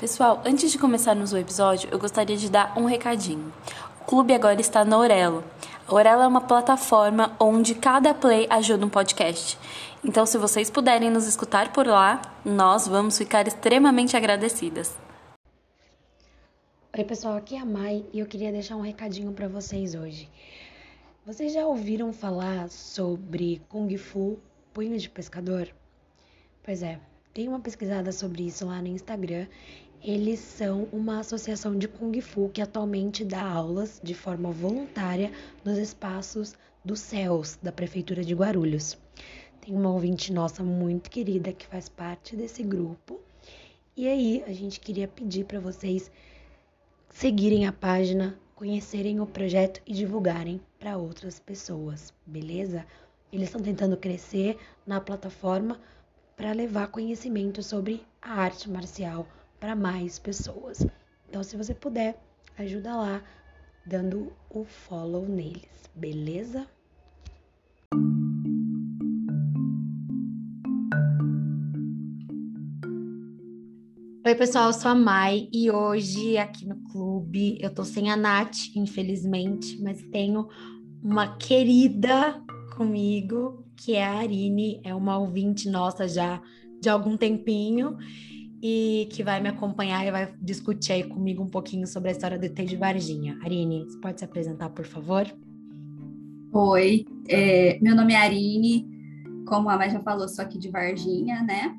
Pessoal, antes de começarmos o episódio, eu gostaria de dar um recadinho. O clube agora está na Orelo. A Orelo é uma plataforma onde cada play ajuda um podcast. Então, se vocês puderem nos escutar por lá, nós vamos ficar extremamente agradecidas. Oi, pessoal, aqui é a Mai e eu queria deixar um recadinho para vocês hoje. Vocês já ouviram falar sobre Kung Fu Punho de Pescador? Pois é, tem uma pesquisada sobre isso lá no Instagram. Eles são uma associação de Kung Fu que atualmente dá aulas de forma voluntária nos espaços dos céus da Prefeitura de Guarulhos. Tem uma ouvinte nossa muito querida que faz parte desse grupo. E aí, a gente queria pedir para vocês seguirem a página, conhecerem o projeto e divulgarem para outras pessoas, beleza? Eles estão tentando crescer na plataforma para levar conhecimento sobre a arte marcial para mais pessoas. Então, se você puder, ajuda lá dando o follow neles, beleza? Oi, pessoal, eu sou a Mai e hoje aqui no clube eu tô sem a Nath, infelizmente, mas tenho uma querida comigo, que é a Arine, é uma ouvinte nossa já de algum tempinho e que vai me acompanhar e vai discutir aí comigo um pouquinho sobre a história do ET de Varginha. Arine, você pode se apresentar, por favor? Oi, é, meu nome é Arine, como a Mai já falou, sou aqui de Varginha, né?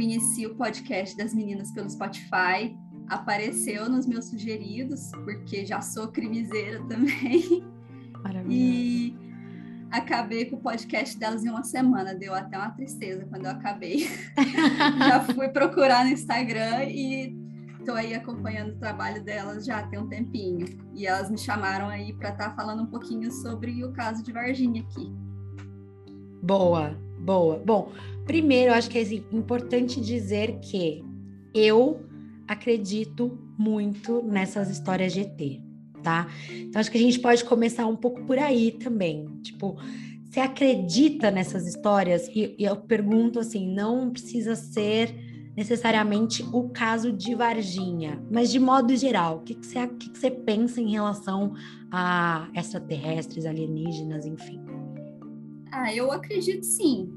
conheci o podcast das meninas pelo Spotify, apareceu nos meus sugeridos, porque já sou crimiseira também. Maravilha. E acabei com o podcast delas em uma semana, deu até uma tristeza quando eu acabei. já fui procurar no Instagram e estou aí acompanhando o trabalho delas já tem um tempinho. E elas me chamaram aí para estar tá falando um pouquinho sobre o caso de Varginha aqui. Boa, boa. Bom, Primeiro, acho que é importante dizer que eu acredito muito nessas histórias de ET, tá? Então, acho que a gente pode começar um pouco por aí também. Tipo, você acredita nessas histórias? E, e eu pergunto assim: não precisa ser necessariamente o caso de Varginha, mas de modo geral, o que, você, que, que pensa em relação a extraterrestres, alienígenas, enfim? Ah, eu acredito sim.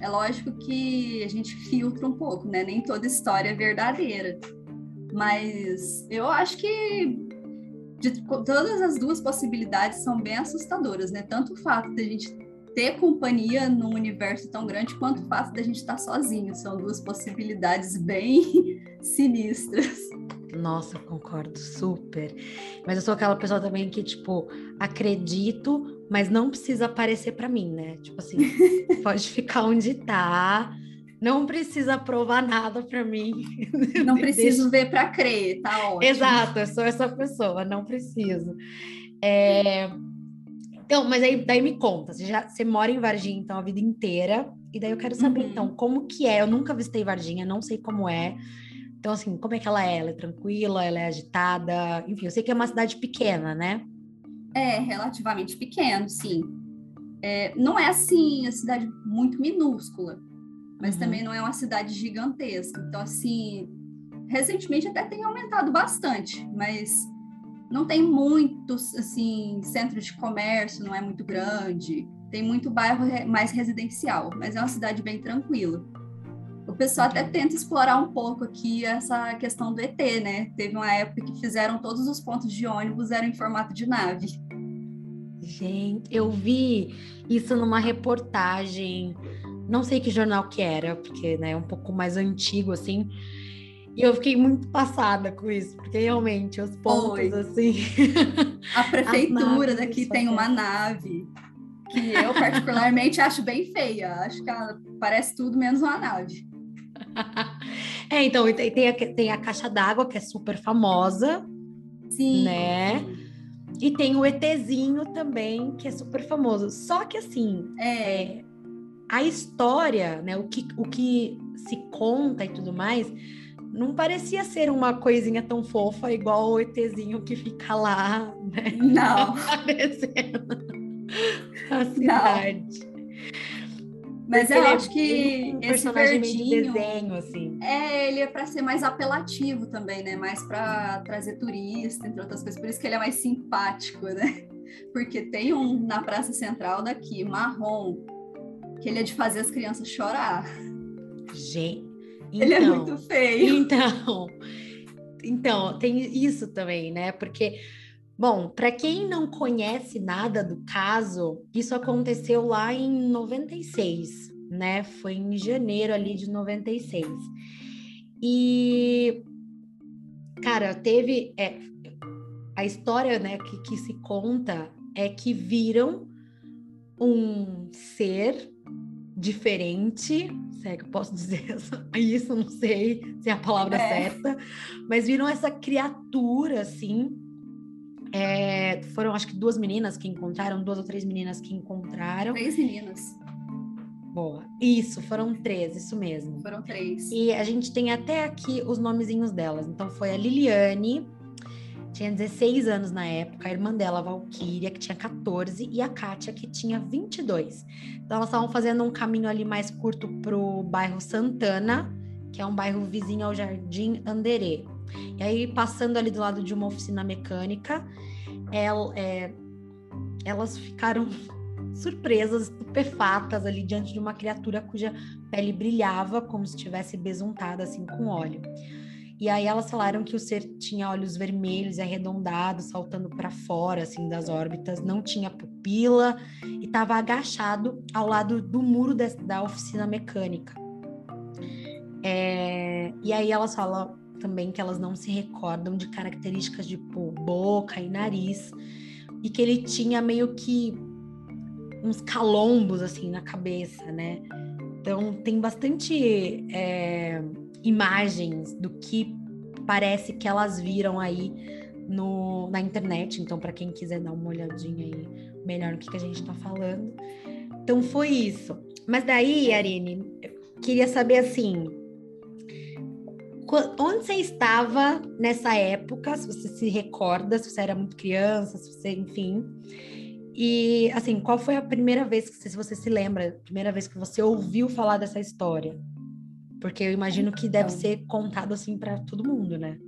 É lógico que a gente filtra um pouco, né? Nem toda história é verdadeira. Mas eu acho que de, todas as duas possibilidades são bem assustadoras, né? Tanto o fato de a gente ter companhia num universo tão grande, quanto o fato de a gente estar sozinho. São duas possibilidades bem sinistras. Nossa, concordo super. Mas eu sou aquela pessoa também que, tipo, acredito, mas não precisa aparecer para mim, né? Tipo assim, pode ficar onde tá, não precisa provar nada para mim. Não preciso ver para crer, tá ótimo. Exato, eu sou essa pessoa, não preciso. É... Então, mas aí daí me conta, você já você mora em Varginha então a vida inteira, e daí eu quero saber uhum. então como que é. Eu nunca visitei Varginha, não sei como é. Então assim, como é que ela é? Ela é tranquila, ela é agitada? Enfim, eu sei que é uma cidade pequena, né? É, relativamente pequeno, sim. É, não é assim, a cidade muito minúscula, mas uhum. também não é uma cidade gigantesca. Então, assim, recentemente até tem aumentado bastante, mas não tem muitos, assim, centro de comércio, não é muito grande. Tem muito bairro mais residencial, mas é uma cidade bem tranquila. O pessoal até tenta explorar um pouco aqui essa questão do ET, né? Teve uma época que fizeram todos os pontos de ônibus eram em formato de nave. Gente, eu vi isso numa reportagem, não sei que jornal que era, porque né, é um pouco mais antigo assim. E eu fiquei muito passada com isso, porque realmente os pontos Oi. assim. A prefeitura daqui tem uma nave que eu particularmente acho bem feia. Acho que ela parece tudo menos uma nave. é, então, tem, a, tem a caixa d'água, que é super famosa. Sim. Né? E tem o ETzinho também, que é super famoso. Só que assim, é, é, a história, né? O que, o que se conta e tudo mais, não parecia ser uma coisinha tão fofa igual o ETzinho que fica lá, né? Não. Aparecendo a cidade. Não. Mas eu acho é que um esse personagem verdinho, de desenho, assim. É, ele é para ser mais apelativo também, né? Mais para trazer turista, entre outras coisas. Por isso que ele é mais simpático, né? Porque tem um na Praça Central daqui, marrom, que ele é de fazer as crianças chorar. Gente, então, ele é então, muito feio. Então, então, tem isso também, né? Porque, bom, para quem não conhece nada do caso, isso aconteceu lá em 96, né? Foi em janeiro ali de 96. E, cara, teve. É, a história né, que, que se conta é que viram um ser diferente, se é que eu posso dizer isso, não sei se é a palavra é. certa, mas viram essa criatura assim. É, foram acho que duas meninas que encontraram, duas ou três meninas que encontraram. Três meninas. Boa. Isso, foram três, isso mesmo. Foram três. E a gente tem até aqui os nomezinhos delas. Então foi a Liliane, tinha 16 anos na época, a irmã dela, a Valkyria, que tinha 14, e a Kátia, que tinha 22. Então elas estavam fazendo um caminho ali mais curto pro bairro Santana, que é um bairro vizinho ao Jardim Anderê. E aí, passando ali do lado de uma oficina mecânica, ela, é, elas ficaram surpresas, estupefatas ali diante de uma criatura cuja pele brilhava como se estivesse besuntada assim com óleo. E aí elas falaram que o ser tinha olhos vermelhos e arredondados, saltando para fora assim das órbitas, não tinha pupila e estava agachado ao lado do muro de, da oficina mecânica. É, e aí elas falam também que elas não se recordam de características de tipo, boca e nariz e que ele tinha meio que uns calombos assim na cabeça, né? Então tem bastante é, imagens do que parece que elas viram aí no, na internet. Então, para quem quiser dar uma olhadinha aí melhor no que, que a gente está falando. Então, foi isso. Mas daí, Arine, eu queria saber assim. Onde você estava nessa época? Se você se recorda, se você era muito criança, se você, enfim. E, assim, qual foi a primeira vez que se você se lembra, primeira vez que você ouviu falar dessa história? Porque eu imagino que deve então. ser contado assim para todo mundo, né?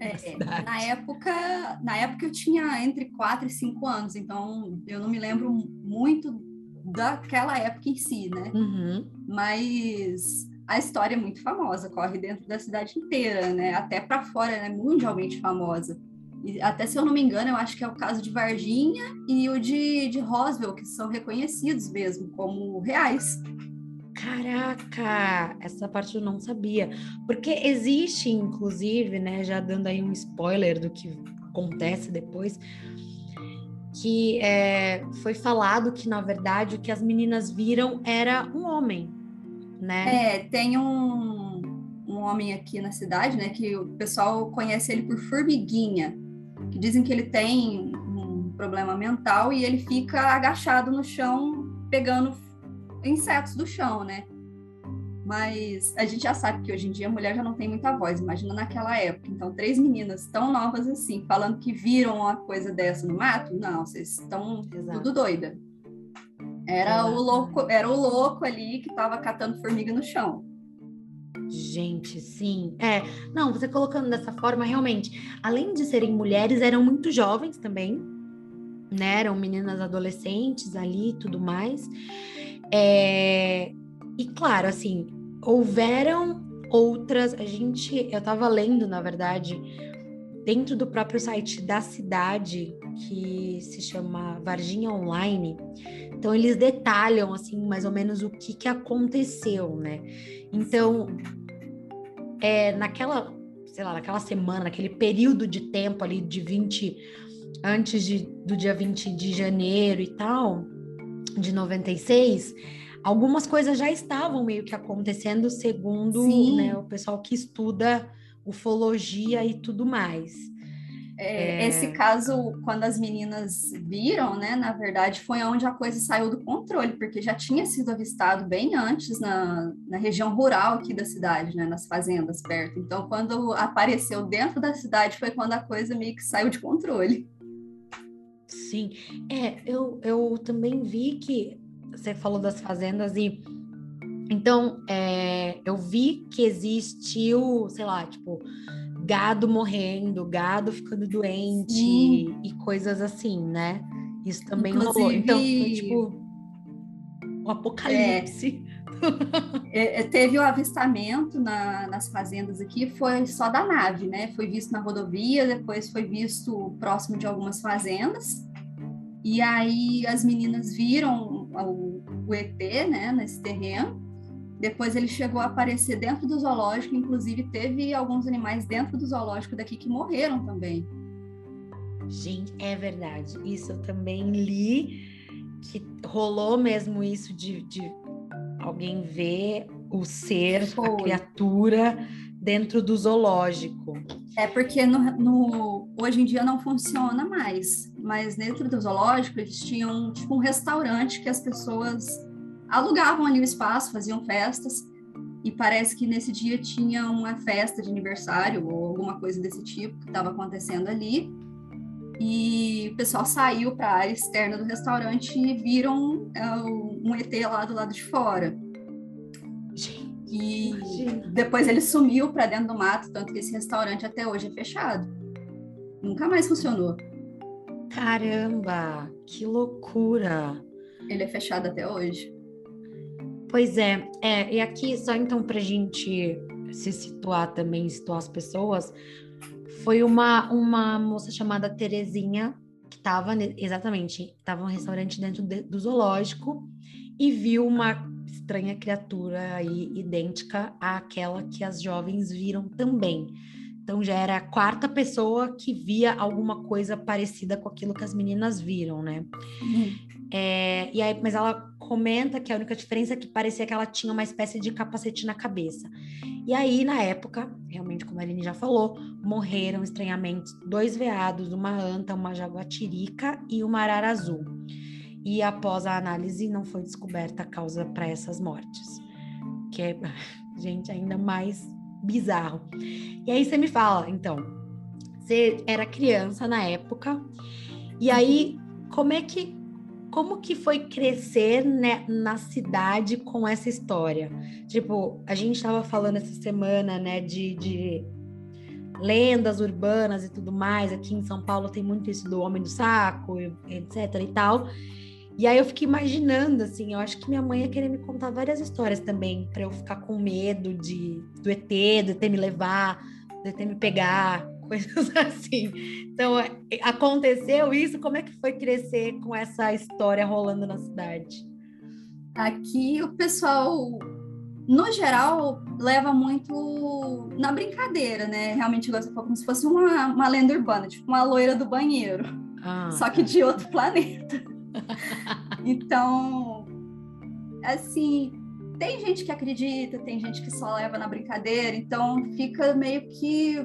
É, na época, na época eu tinha entre 4 e 5 anos, então eu não me lembro muito daquela época em si, né? Uhum. Mas a história é muito famosa, corre dentro da cidade inteira, né? Até para fora, né? Mundialmente famosa. E até se eu não me engano, eu acho que é o caso de Varginha e o de, de Roswell, que são reconhecidos mesmo como reais. Caraca, essa parte eu não sabia. Porque existe, inclusive, né, já dando aí um spoiler do que acontece depois, que é, foi falado que, na verdade, o que as meninas viram era um homem, né? É, tem um, um homem aqui na cidade, né, que o pessoal conhece ele por Formiguinha, que dizem que ele tem um problema mental e ele fica agachado no chão pegando insetos do chão, né? Mas a gente já sabe que hoje em dia a mulher já não tem muita voz, imagina naquela época. Então, três meninas tão novas assim, falando que viram uma coisa dessa no mato, não, vocês estão tudo doida. Era o louco, era o louco ali que estava catando formiga no chão. Gente, sim. É, não, você colocando dessa forma, realmente, além de serem mulheres, eram muito jovens também, né? Eram meninas adolescentes ali e tudo mais. É, e claro, assim, houveram outras. A gente, eu estava lendo, na verdade, dentro do próprio site da cidade, que se chama Varginha Online. Então, eles detalham, assim, mais ou menos o que, que aconteceu, né? Então, é, naquela, sei lá, naquela semana, naquele período de tempo ali de 20, antes de, do dia 20 de janeiro e tal, de 96, algumas coisas já estavam meio que acontecendo segundo né, o pessoal que estuda ufologia e tudo mais. É, é... Esse caso, quando as meninas viram, né, na verdade, foi onde a coisa saiu do controle, porque já tinha sido avistado bem antes na, na região rural aqui da cidade, né, nas fazendas perto. Então, quando apareceu dentro da cidade, foi quando a coisa meio que saiu de controle. Sim, é, eu, eu também vi que você falou das fazendas e Então, é, eu vi que existiu, sei lá, tipo, gado morrendo, gado ficando doente Sim. e coisas assim, né? Isso também Inclusive... rolou. Então, foi tipo o apocalipse. É, é, teve o avistamento na, nas fazendas aqui, foi só da nave, né? Foi visto na rodovia, depois foi visto próximo de algumas fazendas. E aí as meninas viram o, o ET, né, nesse terreno. Depois ele chegou a aparecer dentro do zoológico, inclusive teve alguns animais dentro do zoológico daqui que morreram também. Gente, é verdade. Isso eu também li que rolou mesmo isso de, de alguém ver o ser, Foi. a criatura dentro do zoológico. É porque no, no, hoje em dia não funciona mais, mas dentro do zoológico eles tinham tipo um restaurante que as pessoas alugavam ali o espaço, faziam festas e parece que nesse dia tinha uma festa de aniversário ou alguma coisa desse tipo que estava acontecendo ali e o pessoal saiu para a área externa do restaurante e viram uh, um ET lá do lado de fora. E depois ele sumiu para dentro do mato, tanto que esse restaurante até hoje é fechado. Nunca mais funcionou. Caramba, que loucura! Ele é fechado até hoje. Pois é, é e aqui só então para a gente se situar também, situar as pessoas, foi uma, uma moça chamada Terezinha, que estava exatamente, estava um restaurante dentro de, do zoológico e viu uma estranha criatura aí idêntica àquela que as jovens viram também. Então já era a quarta pessoa que via alguma coisa parecida com aquilo que as meninas viram, né? Uhum. É, e aí, mas ela comenta que a única diferença é que parecia que ela tinha uma espécie de capacete na cabeça. E aí, na época, realmente, como a Aline já falou, morreram estranhamente dois veados, uma anta, uma jaguatirica e uma arara azul. E após a análise, não foi descoberta a causa para essas mortes. Que é, gente, ainda mais bizarro. E aí você me fala, então, você era criança na época, e aí como é que como que foi crescer né, na cidade com essa história? Tipo, a gente estava falando essa semana, né, de, de, lendas urbanas e tudo mais. Aqui em São Paulo tem muito isso do homem do saco, etc e tal. E aí eu fiquei imaginando, assim, eu acho que minha mãe ia querer me contar várias histórias também, para eu ficar com medo de do ET, do ET me levar, do ET me pegar, coisas assim. Então, é, aconteceu isso? Como é que foi crescer com essa história rolando na cidade? Aqui o pessoal, no geral, leva muito na brincadeira, né? Realmente gosta como se fosse uma, uma lenda urbana, tipo uma loira do banheiro, ah, só que tá. de outro planeta. então, assim, tem gente que acredita, tem gente que só leva na brincadeira, então fica meio que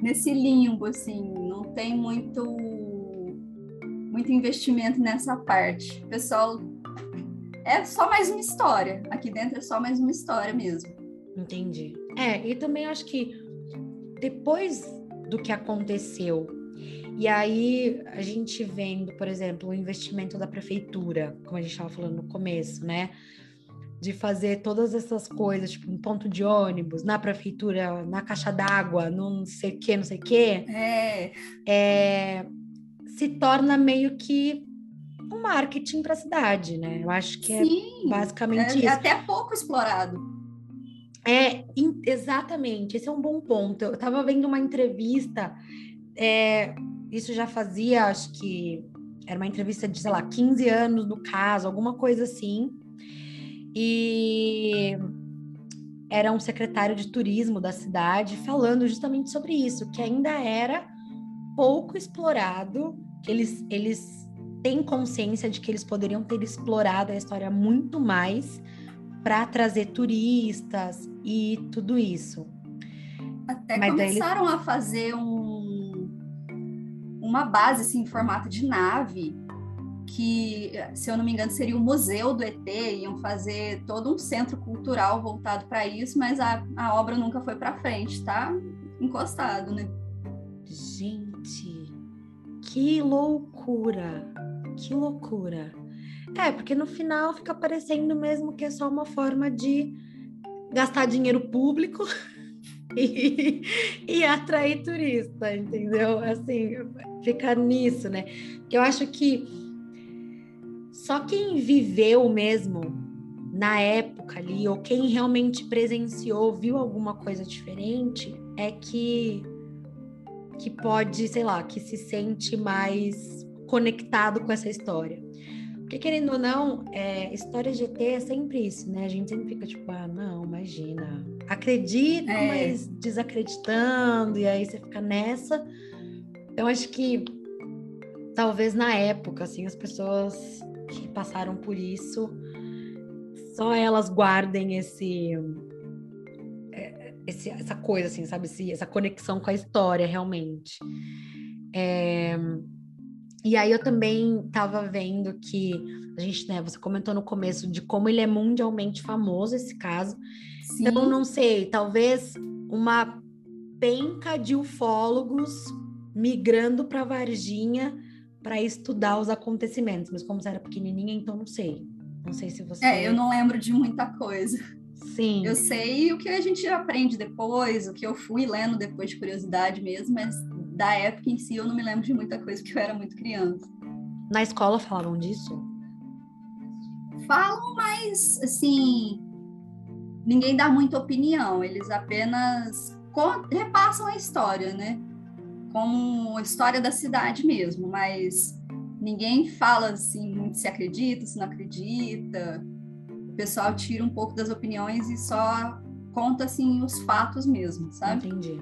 nesse limbo, assim, não tem muito, muito investimento nessa parte. O pessoal é só mais uma história. Aqui dentro é só mais uma história mesmo. Entendi. É, e também acho que depois do que aconteceu, e aí a gente vendo, por exemplo, o investimento da prefeitura, como a gente estava falando no começo, né? De fazer todas essas coisas, tipo um ponto de ônibus, na prefeitura, na caixa d'água, não sei o que, não sei o que, é. é. se torna meio que um marketing para a cidade, né? Eu acho que é Sim, é basicamente é, isso. É até pouco explorado. É, exatamente, esse é um bom ponto. Eu estava vendo uma entrevista, é, isso já fazia, acho que era uma entrevista de, sei lá, 15 anos no caso, alguma coisa assim, e era um secretário de turismo da cidade falando justamente sobre isso, que ainda era pouco explorado, que eles, eles têm consciência de que eles poderiam ter explorado a história muito mais para trazer turistas e tudo isso. Até Mas começaram eles... a fazer um, uma base assim, em formato de nave que, se eu não me engano, seria o Museu do ET, iam fazer todo um centro cultural voltado para isso, mas a, a obra nunca foi para frente, tá encostado, né? Gente, que loucura! Que loucura! É, porque no final fica parecendo mesmo que é só uma forma de gastar dinheiro público e, e atrair turista, entendeu? Assim, ficar nisso, né? Eu acho que só quem viveu mesmo na época ali, ou quem realmente presenciou, viu alguma coisa diferente, é que que pode, sei lá, que se sente mais conectado com essa história. Porque, querendo ou não, é, história de ET é sempre isso, né? A gente sempre fica tipo, ah, não, imagina. Acredita, é. mas desacreditando, e aí você fica nessa. Eu acho que talvez na época, assim, as pessoas que passaram por isso, só elas guardem esse, é, esse essa coisa, assim, sabe? Esse, essa conexão com a história, realmente. É, e aí eu também estava vendo que a gente, né, você comentou no começo de como ele é mundialmente famoso esse caso. Sim. Então não sei, talvez uma penca de ufólogos migrando para Varginha para estudar os acontecimentos, mas como você era pequenininha, então não sei. Não sei se você É, eu não lembro de muita coisa. Sim. Eu sei o que a gente aprende depois, o que eu fui lendo depois de curiosidade mesmo, mas da época em si eu não me lembro de muita coisa porque eu era muito criança. Na escola falavam disso? Falam, mas assim, ninguém dá muita opinião, eles apenas repassam a história, né? Como história da cidade mesmo, mas ninguém fala assim muito se acredita, se não acredita. O pessoal tira um pouco das opiniões e só conta assim os fatos mesmo, sabe? Entendi.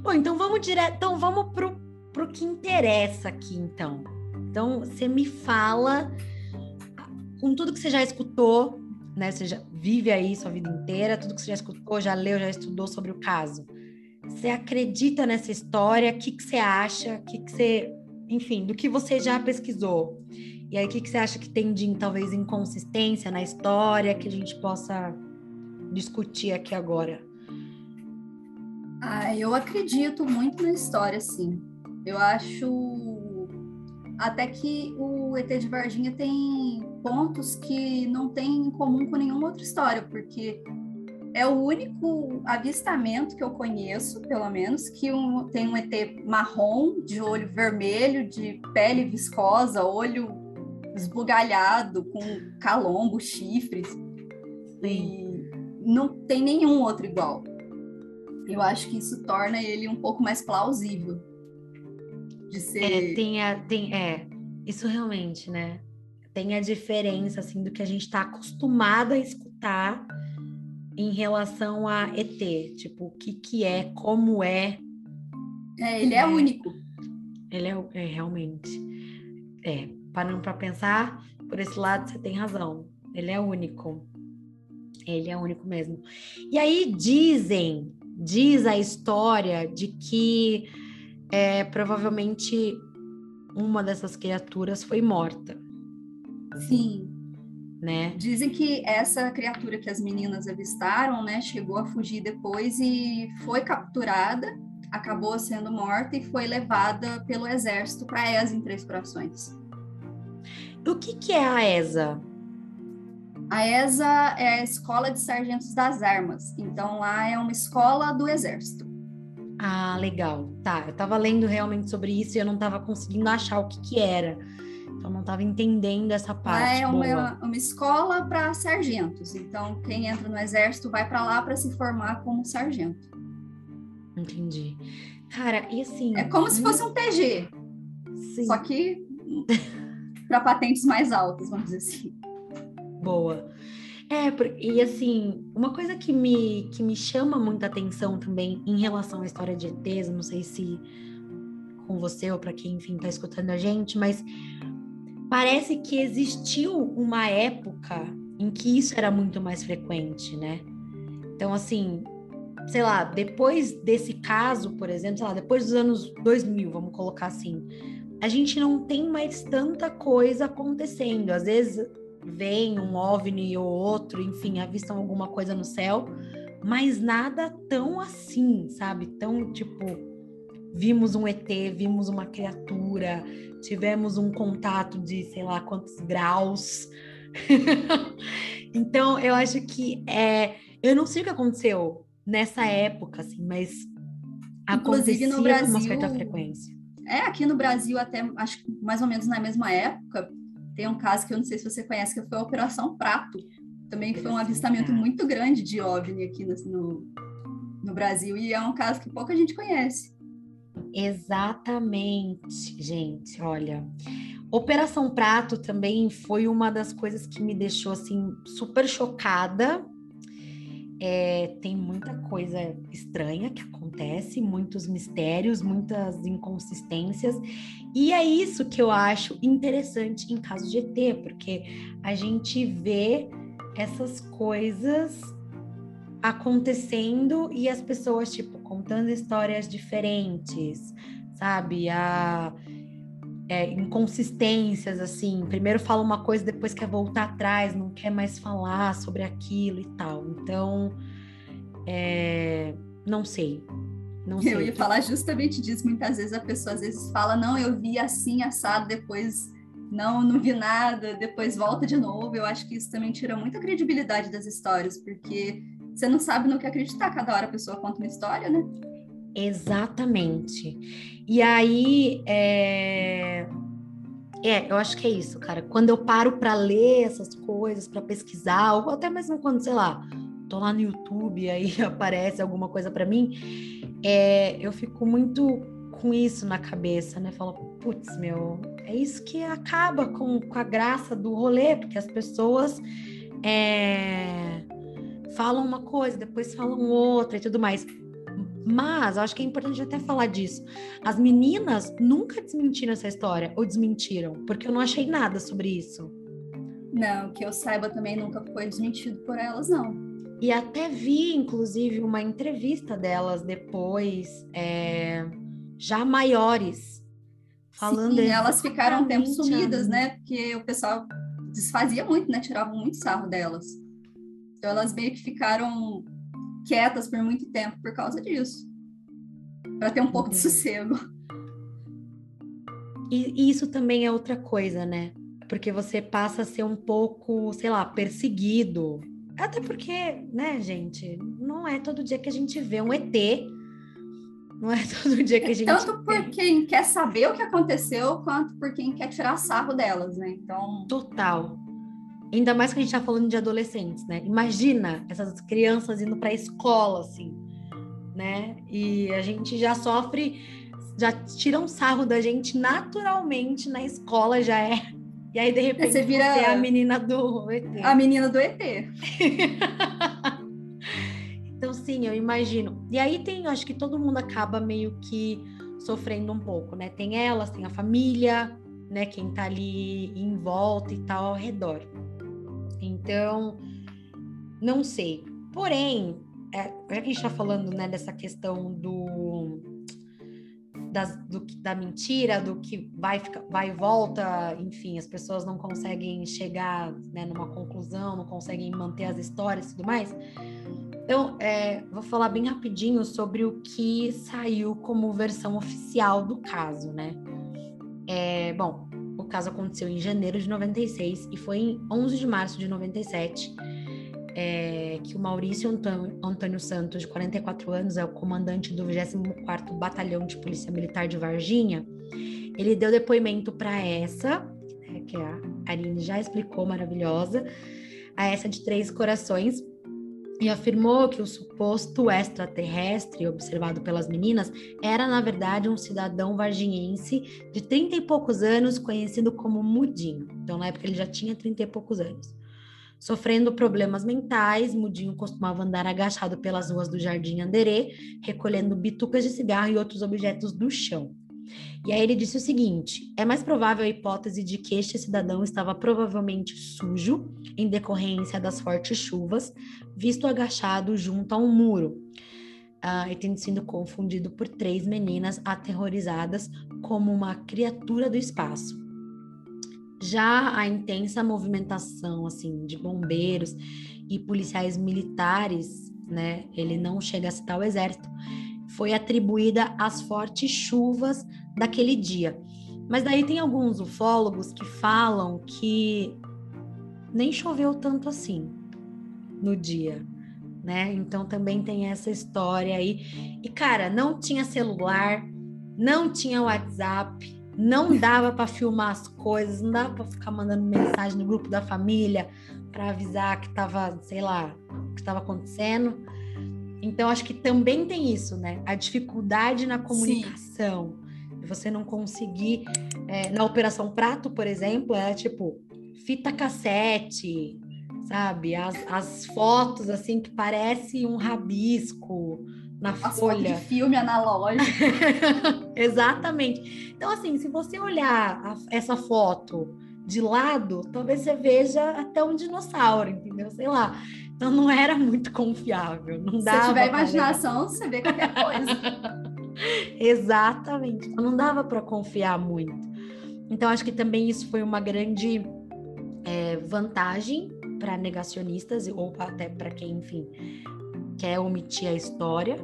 Bom, então vamos direto, então vamos pro, pro que interessa aqui, então. Então, você me fala, com tudo que você já escutou, né? Você já vive aí sua vida inteira, tudo que você já escutou, já leu, já estudou sobre o caso. Você acredita nessa história? O que, que você acha? O que, que você. Enfim, do que você já pesquisou. E aí, o que, que você acha que tem de talvez inconsistência na história que a gente possa discutir aqui agora? Ah, eu acredito muito na história, sim. Eu acho até que o ET de Varginha tem pontos que não tem em comum com nenhuma outra história, porque é o único avistamento que eu conheço, pelo menos, que um, tem um ET marrom, de olho vermelho, de pele viscosa, olho esbugalhado, com calombo, chifres. Sim. E não tem nenhum outro igual. Eu acho que isso torna ele um pouco mais plausível de ser. É, tem, a, tem é, isso realmente, né? Tem a diferença assim do que a gente está acostumado a escutar em relação a ET, tipo o que que é, como é. É, ele é, é único. Ele é, é realmente. É, parando para pensar por esse lado, você tem razão. Ele é único. Ele é único mesmo. E aí dizem diz a história de que é, provavelmente uma dessas criaturas foi morta. Sim. Né? Dizem que essa criatura que as meninas avistaram, né, chegou a fugir depois e foi capturada, acabou sendo morta e foi levada pelo exército para a ESA em Três Corações. O que, que é a ESA? A ESA é a Escola de Sargentos das Armas, então lá é uma escola do Exército. Ah, legal. Tá, eu tava lendo realmente sobre isso e eu não tava conseguindo achar o que que era. Então não tava entendendo essa parte. Lá é uma, uma escola para sargentos. Então quem entra no exército vai para lá para se formar como sargento. Entendi. Cara, e assim. É como se fosse um TG. Sim. Só que para patentes mais altas, vamos dizer assim boa. É, e assim, uma coisa que me, que me chama muita atenção também em relação à história de ETs, não sei se com você ou para quem, enfim, tá escutando a gente, mas parece que existiu uma época em que isso era muito mais frequente, né? Então, assim, sei lá, depois desse caso, por exemplo, sei lá, depois dos anos 2000, vamos colocar assim, a gente não tem mais tanta coisa acontecendo. Às vezes vem um OVNI ou outro, enfim, avistam alguma coisa no céu, mas nada tão assim, sabe? Tão tipo vimos um ET, vimos uma criatura, tivemos um contato de sei lá quantos graus. então, eu acho que é, eu não sei o que aconteceu nessa época, assim, mas Inclusive no Brasil, com uma certa frequência. É, aqui no Brasil até acho que mais ou menos na mesma época, tem um caso que eu não sei se você conhece, que foi a Operação Prato. Também foi um avistamento muito grande de OVNI aqui no, no Brasil, e é um caso que pouca gente conhece. Exatamente, gente. Olha, Operação Prato também foi uma das coisas que me deixou assim super chocada. É, tem muita coisa estranha que acontece, muitos mistérios, muitas inconsistências, e é isso que eu acho interessante em caso de ET, porque a gente vê essas coisas acontecendo e as pessoas, tipo, contando histórias diferentes, sabe? A é, inconsistências, assim. Primeiro fala uma coisa, depois quer voltar atrás, não quer mais falar sobre aquilo e tal. Então, é, não sei. Não sei. Eu ia falar justamente disso. Muitas vezes a pessoa às vezes fala, não, eu vi assim, assado, depois não, não vi nada, depois volta de novo. Eu acho que isso também tira muita credibilidade das histórias, porque você não sabe no que acreditar. Cada hora a pessoa conta uma história, né? Exatamente. E aí, é... é, eu acho que é isso, cara. Quando eu paro para ler essas coisas, para pesquisar, ou até mesmo quando, sei lá, tô lá no YouTube aí aparece alguma coisa para mim, é, eu fico muito com isso na cabeça, né? Falo, putz, meu, é isso que acaba com, com a graça do rolê, porque as pessoas é, falam uma coisa, depois falam outra e tudo mais. Mas, acho que é importante até falar disso. As meninas nunca desmentiram essa história, ou desmentiram, porque eu não achei nada sobre isso. Não, que eu saiba também nunca foi desmentido por elas, não. E até vi, inclusive, uma entrevista delas depois, é, já maiores, falando. Sim, elas ficaram um tempo sumidas, né? Porque o pessoal desfazia muito, né? Tiravam muito sarro delas. Então elas meio que ficaram quietas por muito tempo por causa disso. Para ter um pouco de uhum. sossego. E, isso também é outra coisa, né? Porque você passa a ser um pouco, sei lá, perseguido. Até porque, né, gente, não é todo dia que a gente vê um ET. Não é todo dia que a gente. Tanto por quem quer saber o que aconteceu, quanto por quem quer tirar sarro delas, né? Então. Total. Ainda mais que a gente está falando de adolescentes, né? Imagina essas crianças indo para a escola, assim, né? E a gente já sofre, já tira um sarro da gente naturalmente na escola, já é. E aí, de repente, você vira você é a menina do ET. A menina do ET. então, sim, eu imagino. E aí tem, acho que todo mundo acaba meio que sofrendo um pouco, né? Tem elas, tem a família, né? Quem tá ali em volta e tal ao redor. Então, não sei. Porém, é, já que a gente está falando né, dessa questão do, das, do, da mentira, do que vai, ficar, vai e volta, enfim, as pessoas não conseguem chegar né, numa conclusão, não conseguem manter as histórias e tudo mais. Então, é, vou falar bem rapidinho sobre o que saiu como versão oficial do caso, né? É, bom, o caso aconteceu em janeiro de 96 e foi em 11 de março de 97 é, que o Maurício Antônio, Antônio, Santos, de 44 anos, é o comandante do 24º Batalhão de Polícia Militar de Varginha, ele deu depoimento para essa, né, que a Arine já explicou, maravilhosa, a essa de Três Corações, e afirmou que o suposto extraterrestre observado pelas meninas era, na verdade, um cidadão varginhense de 30 e poucos anos, conhecido como Mudinho. Então, na época, ele já tinha 30 e poucos anos. Sofrendo problemas mentais, Mudinho costumava andar agachado pelas ruas do Jardim Anderê, recolhendo bitucas de cigarro e outros objetos do chão. E aí ele disse o seguinte: é mais provável a hipótese de que este cidadão estava provavelmente sujo em decorrência das fortes chuvas, visto agachado junto a um muro. Uh, e tendo sido confundido por três meninas aterrorizadas como uma criatura do espaço. Já a intensa movimentação assim de bombeiros e policiais militares, né? Ele não chega a citar o exército, foi atribuída às fortes chuvas daquele dia. Mas daí tem alguns ufólogos que falam que nem choveu tanto assim no dia, né? Então também tem essa história aí. E cara, não tinha celular, não tinha WhatsApp, não dava para filmar as coisas, não dava para ficar mandando mensagem no grupo da família para avisar que tava, sei lá, o que estava acontecendo. Então acho que também tem isso, né? A dificuldade na comunicação. Sim. Você não conseguir é, na operação prato, por exemplo, é tipo fita cassete, sabe? As, as fotos assim que parece um rabisco na As folha. de filme analógico. Exatamente. Então, assim, se você olhar a, essa foto de lado, talvez você veja até um dinossauro, entendeu? Sei lá. Então não era muito confiável. Não se tiver imaginação, você vê qualquer coisa. Exatamente. Então, não dava para confiar muito. Então acho que também isso foi uma grande é, vantagem para negacionistas ou até para quem, enfim, quer omitir a história,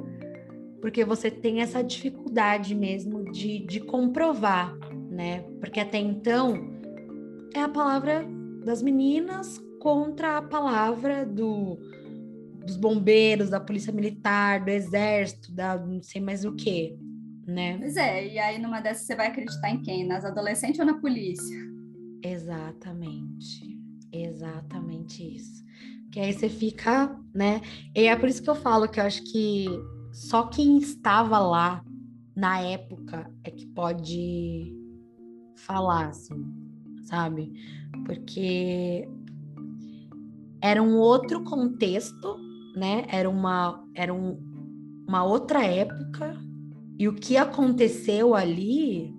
porque você tem essa dificuldade mesmo de, de comprovar, né? Porque até então é a palavra das meninas contra a palavra do, dos bombeiros, da polícia militar, do exército, da não sei mais o que, né? Pois é, e aí numa dessas você vai acreditar em quem? Nas adolescentes ou na polícia? Exatamente, exatamente isso. Que aí você fica, né? E é por isso que eu falo que eu acho que só quem estava lá na época é que pode falar, assim, sabe? Porque era um outro contexto, né? Era uma, era um, uma outra época. E o que aconteceu ali,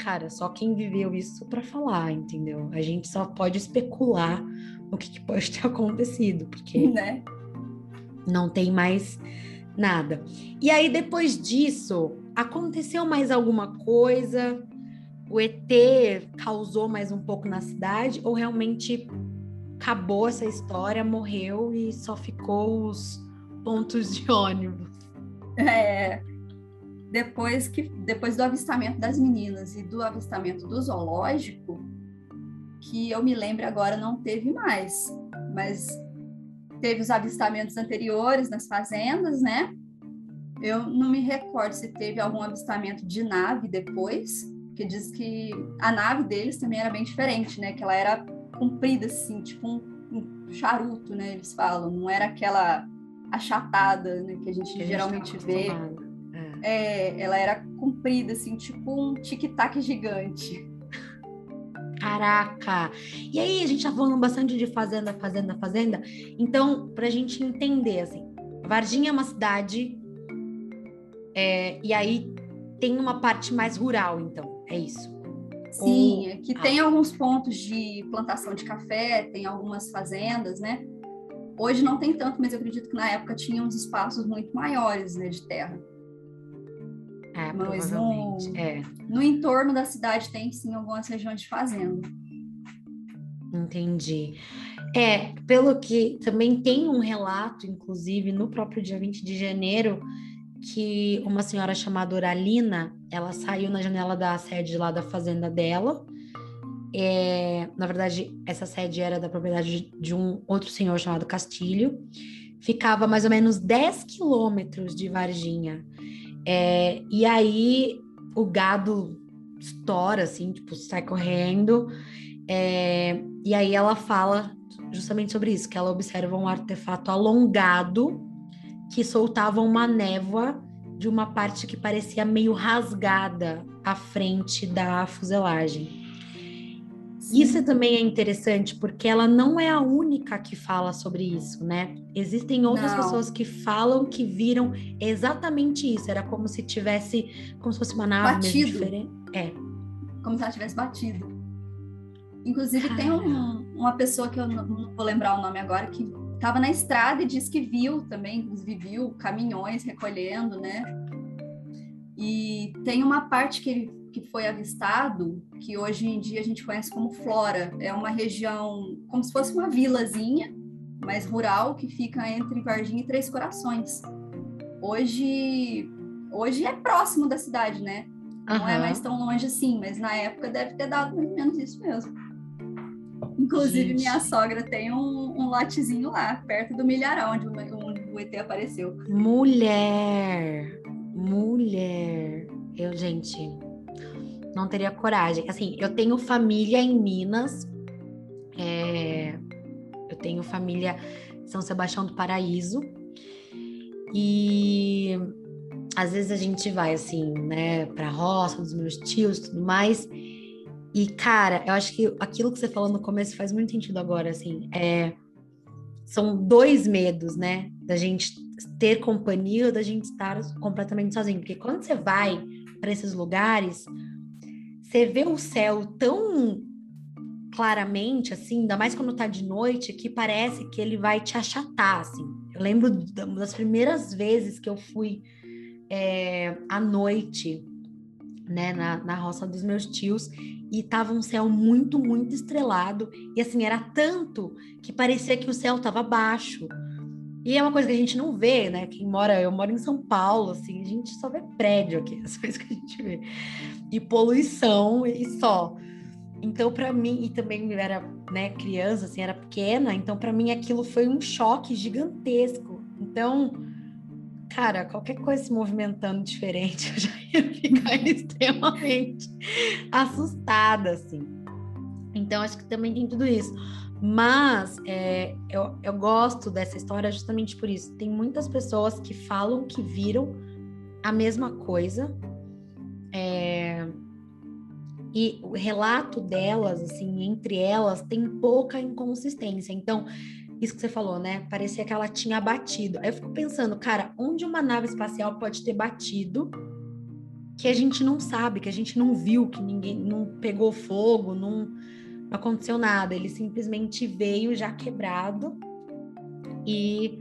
cara, só quem viveu isso para falar, entendeu? A gente só pode especular o que, que pode ter acontecido, porque né? não tem mais nada. E aí, depois disso, aconteceu mais alguma coisa? O ET causou mais um pouco na cidade? Ou realmente acabou essa história, morreu e só ficou os pontos de ônibus? É, depois, que, depois do avistamento das meninas e do avistamento do zoológico, que eu me lembro agora não teve mais, mas teve os avistamentos anteriores nas fazendas, né? Eu não me recordo se teve algum avistamento de nave depois, que diz que a nave deles também era bem diferente, né? Que ela era comprida assim, tipo um, um charuto, né? Eles falam, não era aquela achatada, né? Que a gente que geralmente a gente vê. É. é, ela era comprida assim, tipo um tic-tac gigante. Caraca! E aí, a gente tá falando bastante de fazenda, fazenda, fazenda. Então, pra gente entender, assim, Varginha é uma cidade, é, e aí tem uma parte mais rural, então, é isso? Sim, Ou... que ah. tem alguns pontos de plantação de café, tem algumas fazendas, né? Hoje não tem tanto, mas eu acredito que na época tinha uns espaços muito maiores, né, de terra. É, Mas no, é. no entorno da cidade tem sim algumas regiões de fazenda. Entendi. É, pelo que também tem um relato, inclusive, no próprio dia 20 de janeiro, que uma senhora chamada Oralina, ela saiu na janela da sede lá da fazenda dela. É, na verdade, essa sede era da propriedade de um outro senhor chamado Castilho. Ficava mais ou menos 10 quilômetros de Varginha. É, e aí o gado estoura, assim, tipo, sai correndo. É, e aí ela fala justamente sobre isso, que ela observa um artefato alongado que soltava uma névoa de uma parte que parecia meio rasgada à frente da fuselagem. Isso também é interessante porque ela não é a única que fala sobre isso, né? Existem outras não. pessoas que falam que viram exatamente isso. Era como se tivesse, como se fosse uma nave batido. diferente. É. Como se ela tivesse batido. Inclusive Cara. tem um, uma pessoa que eu não, não vou lembrar o nome agora que estava na estrada e disse que viu também, inclusive viu caminhões recolhendo, né? E tem uma parte que ele que foi avistado, que hoje em dia a gente conhece como Flora. É uma região como se fosse uma vilazinha, mais rural, que fica entre Varginha e Três Corações. Hoje, hoje é próximo da cidade, né? Não é mais tão longe assim, mas na época deve ter dado mais ou menos isso mesmo. Inclusive, Gente. minha sogra tem um, um lotezinho lá, perto do milharal, onde, onde o ET apareceu. Mulher! Mulher! Eu, gente, não teria coragem. Assim, eu tenho família em Minas, é, eu tenho família em São Sebastião do Paraíso, e às vezes a gente vai assim, né, pra roça dos meus tios e tudo mais. E, cara, eu acho que aquilo que você falou no começo faz muito sentido agora, assim. É, são dois medos, né? Da gente ter companhia ou da gente estar completamente sozinho. Porque quando você vai para esses lugares, você vê o céu tão claramente, assim, ainda mais quando tá de noite, que parece que ele vai te achatar, assim. Eu lembro das primeiras vezes que eu fui é, à noite, né, na, na roça dos meus tios, e tava um céu muito, muito estrelado, e assim, era tanto que parecia que o céu tava baixo. E é uma coisa que a gente não vê, né? Quem mora, eu moro em São Paulo, assim, a gente só vê prédio aqui, as coisas que a gente vê. E poluição e só. Então, para mim, e também eu era, né, criança, assim, era pequena, então para mim aquilo foi um choque gigantesco. Então, cara, qualquer coisa se movimentando diferente, eu já ia ficar extremamente assustada, assim. Então, acho que também tem tudo isso. Mas é, eu, eu gosto dessa história justamente por isso. Tem muitas pessoas que falam que viram a mesma coisa. É, e o relato delas, assim, entre elas, tem pouca inconsistência. Então, isso que você falou, né? Parecia que ela tinha batido. Aí eu fico pensando, cara, onde uma nave espacial pode ter batido que a gente não sabe, que a gente não viu, que ninguém não pegou fogo, não, não aconteceu nada. Ele simplesmente veio já quebrado e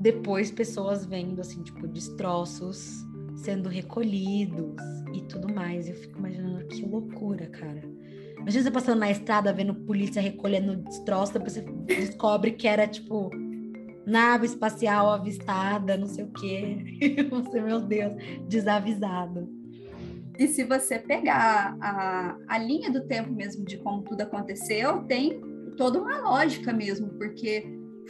depois pessoas vendo assim, tipo, destroços sendo recolhidos e tudo mais. Eu fico imaginando que loucura, cara. Imagina você passando na estrada vendo polícia recolhendo destroços, depois você descobre que era tipo nave espacial avistada, não sei o quê. Você, meu Deus, desavisado. E se você pegar a, a linha do tempo mesmo de como tudo aconteceu, tem toda uma lógica mesmo, porque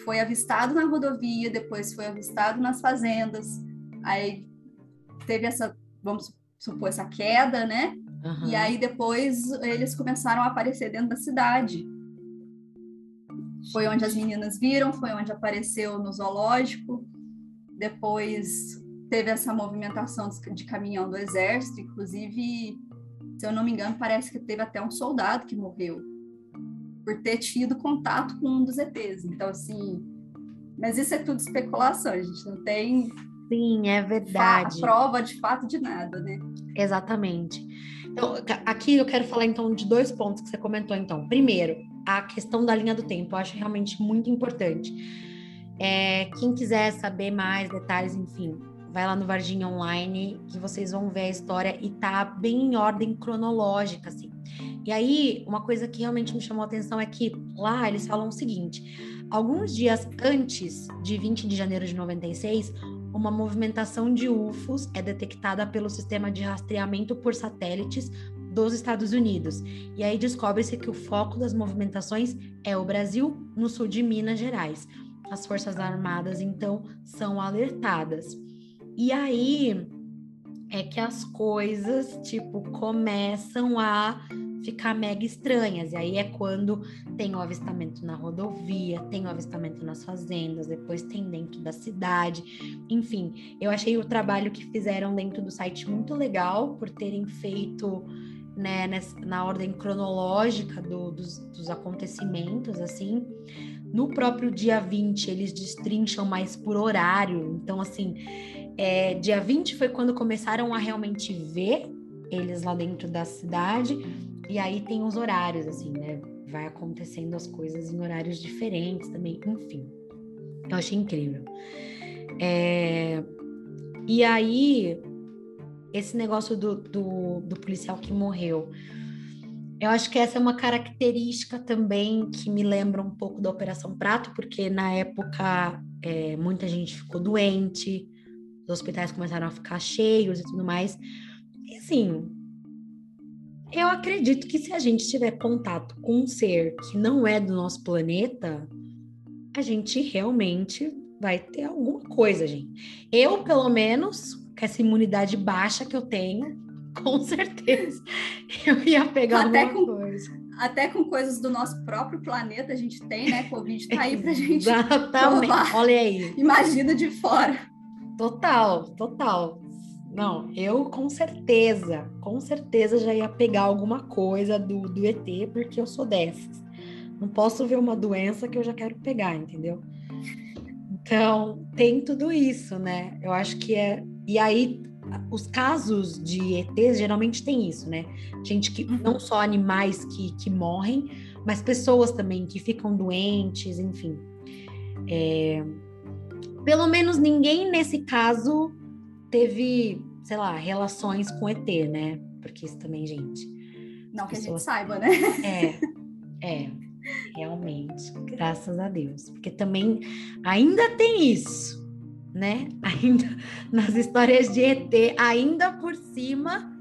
foi avistado na rodovia, depois foi avistado nas fazendas, aí teve essa, vamos supor, essa queda, né? Uhum. E aí depois eles começaram a aparecer dentro da cidade. Foi onde as meninas viram, foi onde apareceu no zoológico. Depois teve essa movimentação de caminhão do exército, inclusive, se eu não me engano, parece que teve até um soldado que morreu por ter tido contato com um dos ETs. Então, assim, mas isso é tudo especulação, a gente não tem Sim, é verdade. prova de fato de nada, né? Exatamente. Então, aqui eu quero falar então de dois pontos que você comentou então. Primeiro, a questão da linha do tempo, eu acho realmente muito importante. É, quem quiser saber mais detalhes, enfim, vai lá no Varginha Online que vocês vão ver a história e tá bem em ordem cronológica, assim. E aí, uma coisa que realmente me chamou a atenção é que lá eles falam o seguinte: alguns dias antes de 20 de janeiro de 96, uma movimentação de UFOs é detectada pelo sistema de rastreamento por satélites dos Estados Unidos. E aí descobre-se que o foco das movimentações é o Brasil, no sul de Minas Gerais. As Forças Armadas, então, são alertadas. E aí é que as coisas, tipo, começam a ficar mega estranhas. E aí é quando tem o avistamento na rodovia, tem o avistamento nas fazendas, depois tem dentro da cidade. Enfim, eu achei o trabalho que fizeram dentro do site muito legal por terem feito né, nessa, na ordem cronológica do, dos, dos acontecimentos, assim. No próprio dia 20, eles destrincham mais por horário. Então, assim, é, dia 20 foi quando começaram a realmente ver eles lá dentro da cidade. E aí tem os horários, assim, né? Vai acontecendo as coisas em horários diferentes também, enfim. Eu achei incrível. É... E aí, esse negócio do, do, do, policial que morreu. Eu acho que essa é uma característica também que me lembra um pouco da Operação Prato, porque na época é, muita gente ficou doente, os hospitais começaram a ficar cheios e tudo mais. E assim, eu acredito que se a gente tiver contato com um ser que não é do nosso planeta, a gente realmente vai ter alguma coisa, gente. Eu, pelo menos, com essa imunidade baixa que eu tenho, com certeza eu ia pegar até alguma com, coisa. Até com coisas do nosso próprio planeta a gente tem, né? Covid tá aí pra gente. Exatamente. Provar. Olha aí. Imagina de fora. Total, total. Não, eu com certeza, com certeza já ia pegar alguma coisa do, do ET, porque eu sou dessas. Não posso ver uma doença que eu já quero pegar, entendeu? Então, tem tudo isso, né? Eu acho que é. E aí, os casos de ETs geralmente tem isso, né? Gente que uhum. não só animais que, que morrem, mas pessoas também que ficam doentes, enfim. É... Pelo menos ninguém nesse caso teve, sei lá, relações com ET, né? Porque isso também, gente. Não que a gente saiba, né? É, é, realmente, graças a Deus. Porque também ainda tem isso, né? Ainda nas histórias de ET, ainda por cima,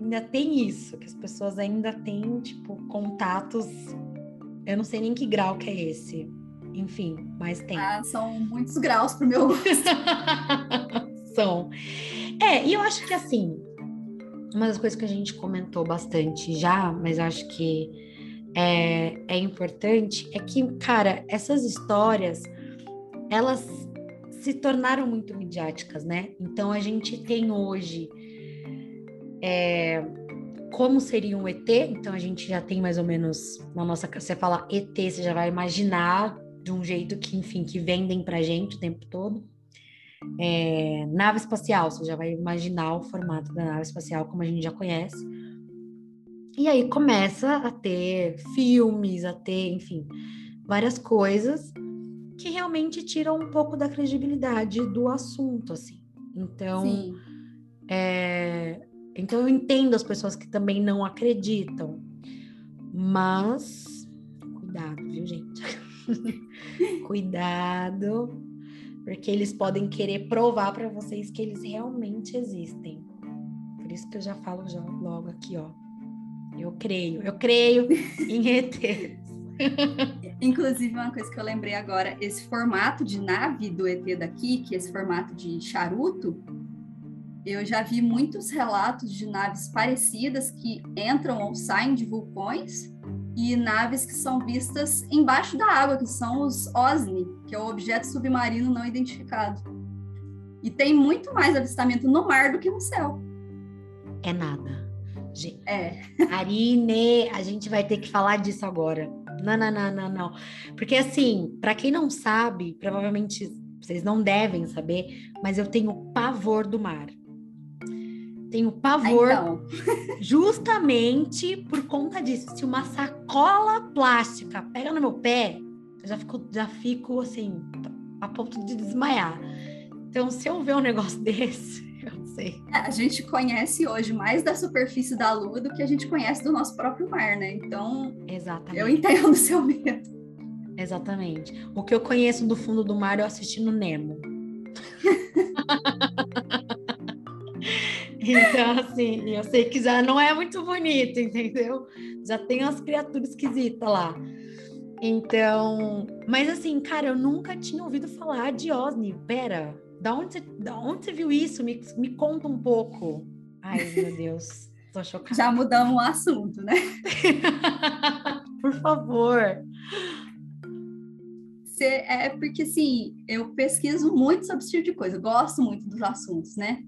ainda tem isso, que as pessoas ainda têm, tipo, contatos. Eu não sei nem que grau que é esse. Enfim, mas tem. Ah, são muitos graus pro meu gosto. são. É, e eu acho que assim, uma das coisas que a gente comentou bastante já, mas acho que é, é importante, é que, cara, essas histórias, elas se tornaram muito midiáticas, né? Então a gente tem hoje é, como seria um ET, então a gente já tem mais ou menos na nossa. Você fala ET, você já vai imaginar de um jeito que, enfim, que vendem pra gente o tempo todo é, nave espacial, você já vai imaginar o formato da nave espacial como a gente já conhece. E aí começa a ter filmes, a ter, enfim, várias coisas que realmente tiram um pouco da credibilidade do assunto, assim. Então, é, então eu entendo as pessoas que também não acreditam, mas cuidado, viu, gente? cuidado porque eles podem querer provar para vocês que eles realmente existem. Por isso que eu já falo já logo aqui, ó. Eu creio, eu creio em ETs. Inclusive, uma coisa que eu lembrei agora, esse formato de nave do ET daqui, que é esse formato de charuto, eu já vi muitos relatos de naves parecidas que entram ou saem de vulcões e naves que são vistas embaixo da água, que são os OSNI, que é o objeto submarino não identificado. E tem muito mais avistamento no mar do que no céu. É nada. Gente, é. Arine, a gente vai ter que falar disso agora. Não, não, não, não, não. Porque assim, para quem não sabe, provavelmente vocês não devem saber, mas eu tenho pavor do mar. Tenho pavor então. justamente por conta disso. Se uma sacola plástica pega no meu pé, eu já fico, já fico assim, a ponto de desmaiar. Então, se eu ver um negócio desse, eu não sei. É, a gente conhece hoje mais da superfície da Lua do que a gente conhece do nosso próprio mar, né? Então, Exatamente. eu entendo o seu medo. Exatamente. O que eu conheço do fundo do mar eu assisti no Nemo. Então, assim, eu sei que já não é muito bonito, entendeu? Já tem umas criaturas esquisitas lá. Então, mas assim, cara, eu nunca tinha ouvido falar de Osni. Pera, da onde você, da onde você viu isso? Me, me conta um pouco. Ai, meu Deus, tô chocada. Já mudamos o assunto, né? Por favor. Cê, é porque, assim, eu pesquiso muito sobre esse tipo de coisa, gosto muito dos assuntos, né?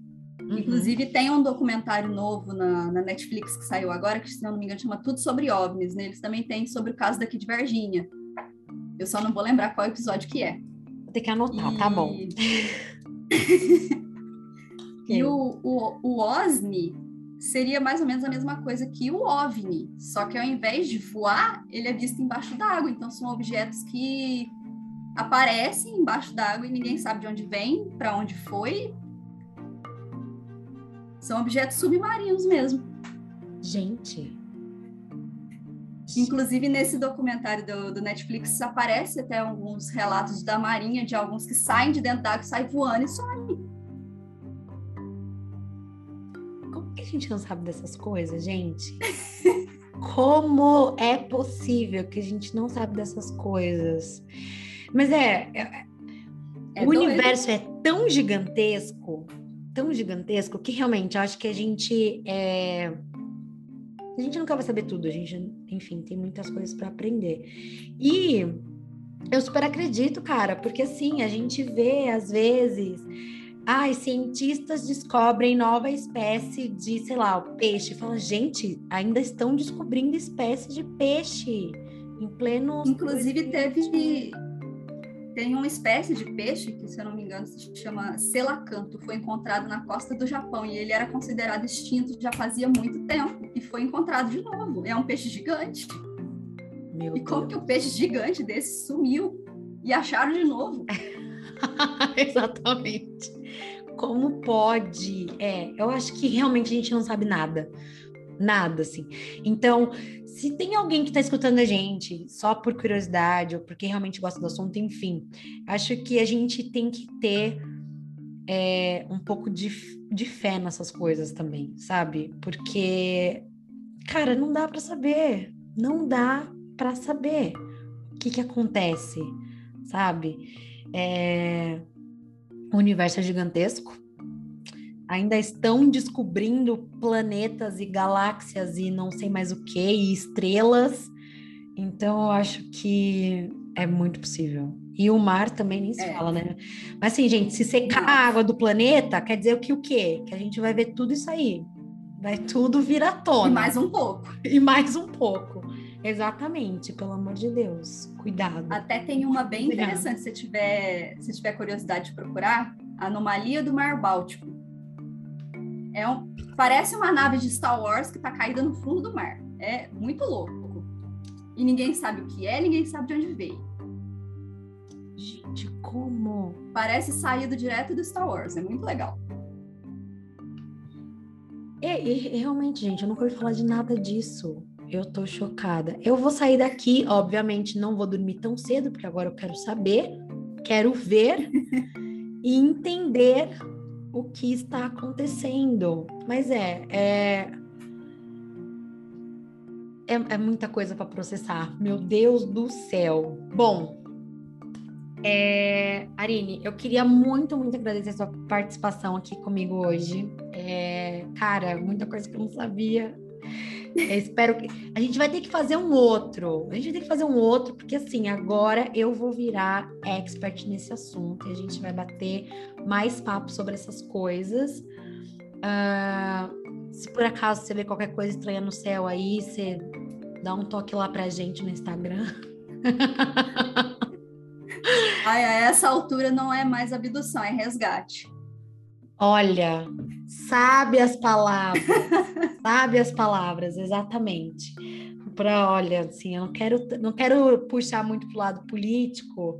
Uhum. Inclusive, tem um documentário novo na, na, Netflix que saiu agora, que, se não me engano, chama Tudo Sobre OVNIs. Né? Eles também têm sobre o caso daqui de Varginha. Eu só não vou lembrar qual episódio que é. Vou ter que anotar, e... tá bom. e o, o, o OSNI seria mais ou menos a mesma coisa que o OVNI, só que ao invés de voar, ele é visto embaixo d'água. Então, são objetos que aparecem embaixo d'água e ninguém sabe de onde vem, para onde foi, são objetos submarinos mesmo. Gente. Inclusive, nesse documentário do, do, Netflix, aparece até alguns relatos da Marinha, de alguns que saem de dentro d'água, saem voando e somem. Como que a gente não sabe dessas coisas, gente? Como é possível que a gente não sabe dessas coisas? Mas é, é, é o doido. universo é tão gigantesco, tão gigantesco que realmente acho que a gente é, a gente nunca vai saber tudo, a gente, enfim, tem muitas coisas para aprender. E eu super acredito, cara, porque assim, a gente vê às vezes Ai, cientistas descobrem nova espécie de, sei lá, o peixe. Fala, gente, ainda estão descobrindo espécies de peixe em pleno. Inclusive, teve. Tem uma espécie de peixe que, se eu não me engano, se chama selacanto. Foi encontrado na costa do Japão e ele era considerado extinto já fazia muito tempo e foi encontrado de novo. É um peixe gigante. Meu e Deus. como que o um peixe gigante desse sumiu e acharam de novo? Exatamente. Como pode? É, eu acho que realmente a gente não sabe nada. Nada, assim. Então, se tem alguém que está escutando a gente só por curiosidade ou porque realmente gosta do assunto, enfim, acho que a gente tem que ter é, um pouco de, de fé nessas coisas também, sabe? Porque, cara, não dá para saber. Não dá para saber o que, que acontece, sabe? É... O universo é gigantesco. Ainda estão descobrindo planetas e galáxias e não sei mais o que, e estrelas. Então, eu acho que é muito possível. E o mar também nem se é. fala, né? Mas assim, gente, se secar a água do planeta, quer dizer que o quê? Que a gente vai ver tudo isso aí. Vai tudo vir à tona. E mais um pouco. E mais um pouco. Exatamente, pelo amor de Deus, cuidado. Até tem uma bem cuidado. interessante, se tiver, se tiver curiosidade de procurar, Anomalia do Mar Báltico. É um, parece uma nave de Star Wars que está caída no fundo do mar. É muito louco. E ninguém sabe o que é, ninguém sabe de onde veio. Gente, como? Parece saído direto do Star Wars, é muito legal. É, é, realmente, gente, eu nunca ouvi falar de nada disso. Eu tô chocada. Eu vou sair daqui, obviamente, não vou dormir tão cedo, porque agora eu quero saber, quero ver e entender o que está acontecendo. Mas é, é, é, é muita coisa para processar. Meu Deus do céu. Bom, é, Arine, eu queria muito, muito agradecer a sua participação aqui comigo hoje. É, cara, muita coisa que eu não sabia. Eu espero que. A gente vai ter que fazer um outro. A gente vai ter que fazer um outro, porque assim, agora eu vou virar expert nesse assunto e a gente vai bater mais papo sobre essas coisas. Uh, se por acaso você vê qualquer coisa estranha no céu aí, você dá um toque lá pra gente no Instagram. Ai, a essa altura não é mais abdução, é resgate. Olha, sabe as palavras, sabe as palavras, exatamente. Para, olha, assim, eu não quero, não quero puxar muito pro lado político,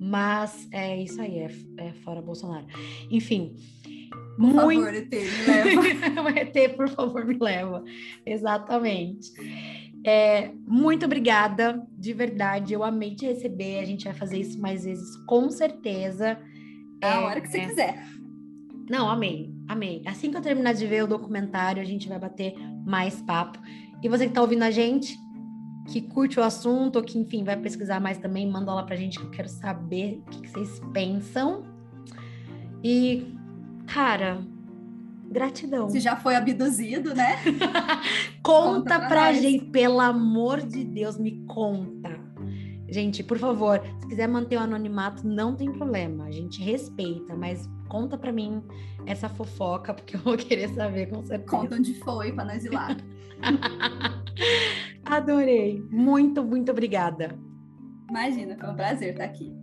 mas é isso aí, é, é fora Bolsonaro. Enfim, por muito... favor, ET, me leva. ET, por favor, me leva. Exatamente. É, muito obrigada, de verdade. Eu amei te receber. A gente vai fazer isso mais vezes, com certeza. É, a hora que você é... quiser. Não, amei, amei. Assim que eu terminar de ver o documentário, a gente vai bater mais papo. E você que está ouvindo a gente, que curte o assunto, ou que, enfim, vai pesquisar mais também, manda lá pra gente que eu quero saber o que, que vocês pensam. E, cara, gratidão. Se já foi abduzido, né? conta, conta pra, pra gente, pelo amor de Deus, me conta. Gente, por favor, se quiser manter o anonimato, não tem problema. A gente respeita, mas conta para mim essa fofoca, porque eu vou querer saber com certeza. Conta onde foi para nós ir lá. Adorei. Muito, muito obrigada. Imagina, foi um prazer estar aqui.